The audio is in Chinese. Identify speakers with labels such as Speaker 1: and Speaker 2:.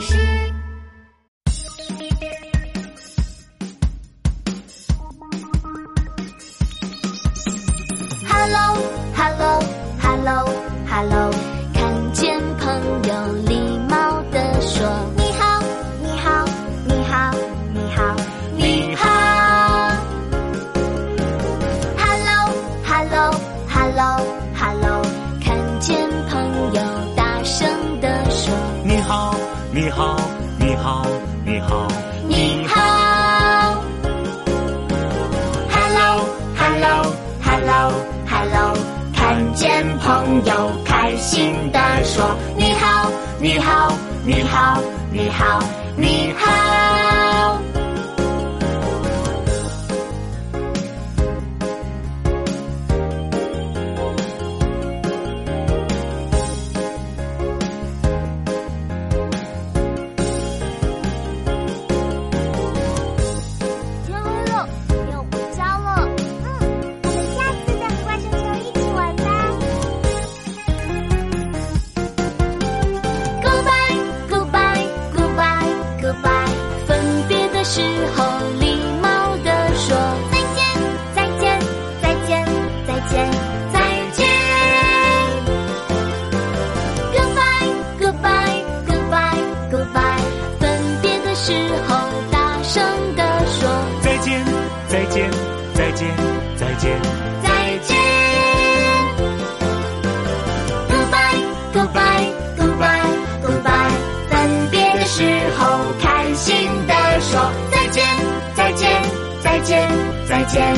Speaker 1: 事。Hello，Hello，Hello，看你好，你好，你好，你好。Hello，Hello，Hello，Hello，看见朋友开心地说你好，你好，你好，你好，你好。分别的时候，礼貌地说
Speaker 2: 再见，再见，再见，再见，
Speaker 1: 再见。Goodbye, goodbye, goodbye, goodbye。分别的时候，大声地说
Speaker 3: 再见，再见，再见，再见。
Speaker 1: 见，再见，